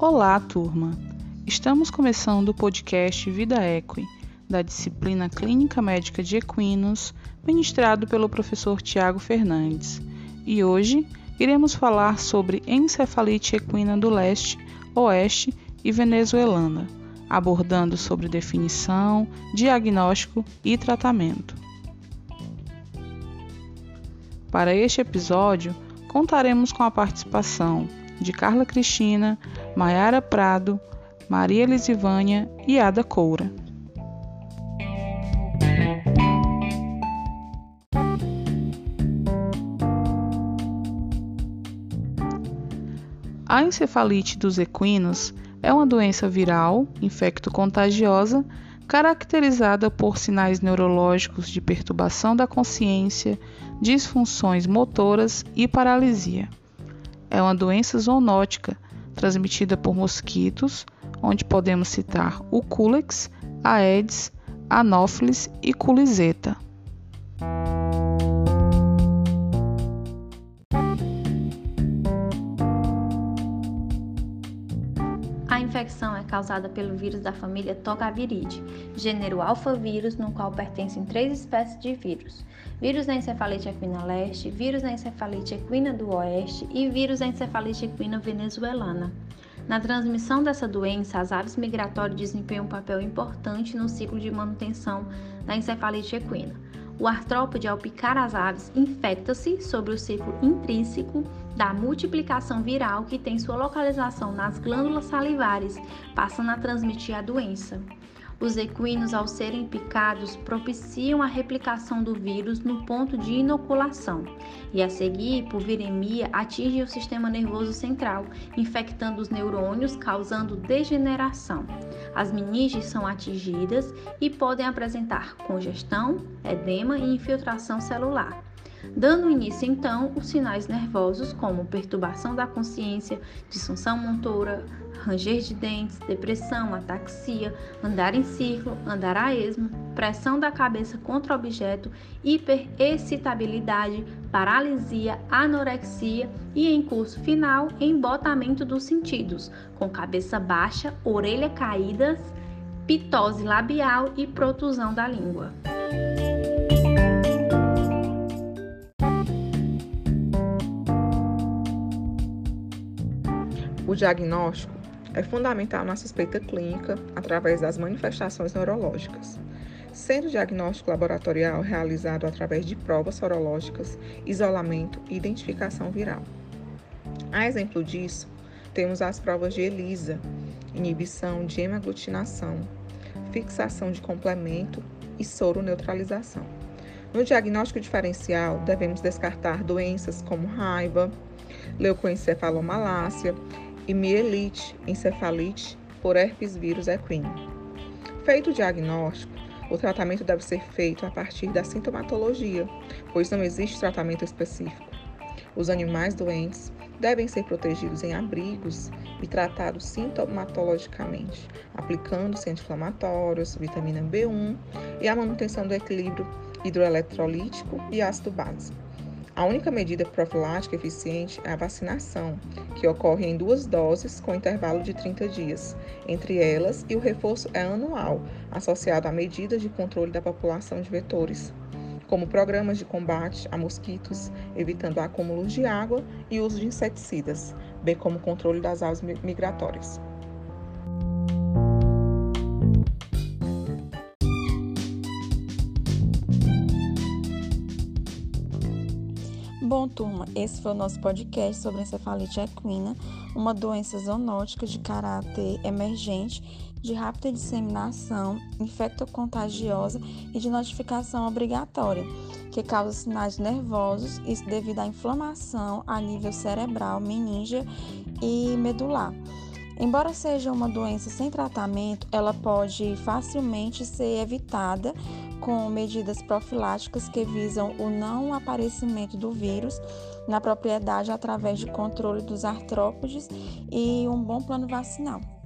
Olá, turma! Estamos começando o podcast Vida Equi, da disciplina Clínica Médica de Equinos, ministrado pelo professor Tiago Fernandes. E hoje iremos falar sobre encefalite equina do leste, oeste e venezuelana, abordando sobre definição, diagnóstico e tratamento. Para este episódio, contaremos com a participação de Carla Cristina, Maiara Prado, Maria Lisivânia e Ada Coura. A encefalite dos equinos é uma doença viral, infecto-contagiosa, caracterizada por sinais neurológicos de perturbação da consciência, disfunções motoras e paralisia. É uma doença zoonótica transmitida por mosquitos, onde podemos citar o Culex, Aedes, Anopheles e Culiseta. Infecção é causada pelo vírus da família Togaviridae, gênero alfavírus, no qual pertencem três espécies de vírus: vírus da encefalite equina leste, vírus da encefalite equina do oeste e vírus da encefalite equina venezuelana. Na transmissão dessa doença, as aves migratórias desempenham um papel importante no ciclo de manutenção da encefalite equina. O artrópode, ao picar as aves, infecta-se sobre o ciclo intrínseco da multiplicação viral que tem sua localização nas glândulas salivares, passando a transmitir a doença. Os equinos, ao serem picados, propiciam a replicação do vírus no ponto de inoculação e, a seguir, por viremia, atinge o sistema nervoso central, infectando os neurônios, causando degeneração. As meninges são atingidas e podem apresentar congestão, edema e infiltração celular dando início então os sinais nervosos como perturbação da consciência, disfunção motora, ranger de dentes, depressão, ataxia, andar em círculo, andar a esmo, pressão da cabeça contra objeto, hiperexcitabilidade, paralisia, anorexia e em curso final, embotamento dos sentidos, com cabeça baixa, orelha caídas, pitose labial e protusão da língua. O diagnóstico é fundamental na suspeita clínica através das manifestações neurológicas, sendo o diagnóstico laboratorial realizado através de provas sorológicas, isolamento e identificação viral. A exemplo disso, temos as provas de ELISA, inibição de hemaglutinação, fixação de complemento e soro-neutralização. No diagnóstico diferencial, devemos descartar doenças como raiva, leucoencefalomalácia, e mielite, encefalite por herpes vírus equino. Feito o diagnóstico, o tratamento deve ser feito a partir da sintomatologia, pois não existe tratamento específico. Os animais doentes devem ser protegidos em abrigos e tratados sintomatologicamente, aplicando-se anti-inflamatórios, vitamina B1 e a manutenção do equilíbrio hidroeletrolítico e ácido básico. A única medida profilática eficiente é a vacinação, que ocorre em duas doses com intervalo de 30 dias. Entre elas, e o reforço é anual, associado a medidas de controle da população de vetores, como programas de combate a mosquitos, evitando acúmulos de água e uso de inseticidas, bem como controle das aves migratórias. Bom, turma, esse foi o nosso podcast sobre encefalite equina, uma doença zoonótica de caráter emergente, de rápida disseminação, infectocontagiosa e de notificação obrigatória, que causa sinais nervosos, isso devido à inflamação a nível cerebral, meningia e medular. Embora seja uma doença sem tratamento, ela pode facilmente ser evitada com medidas profiláticas que visam o não aparecimento do vírus na propriedade através de controle dos artrópodes e um bom plano vacinal.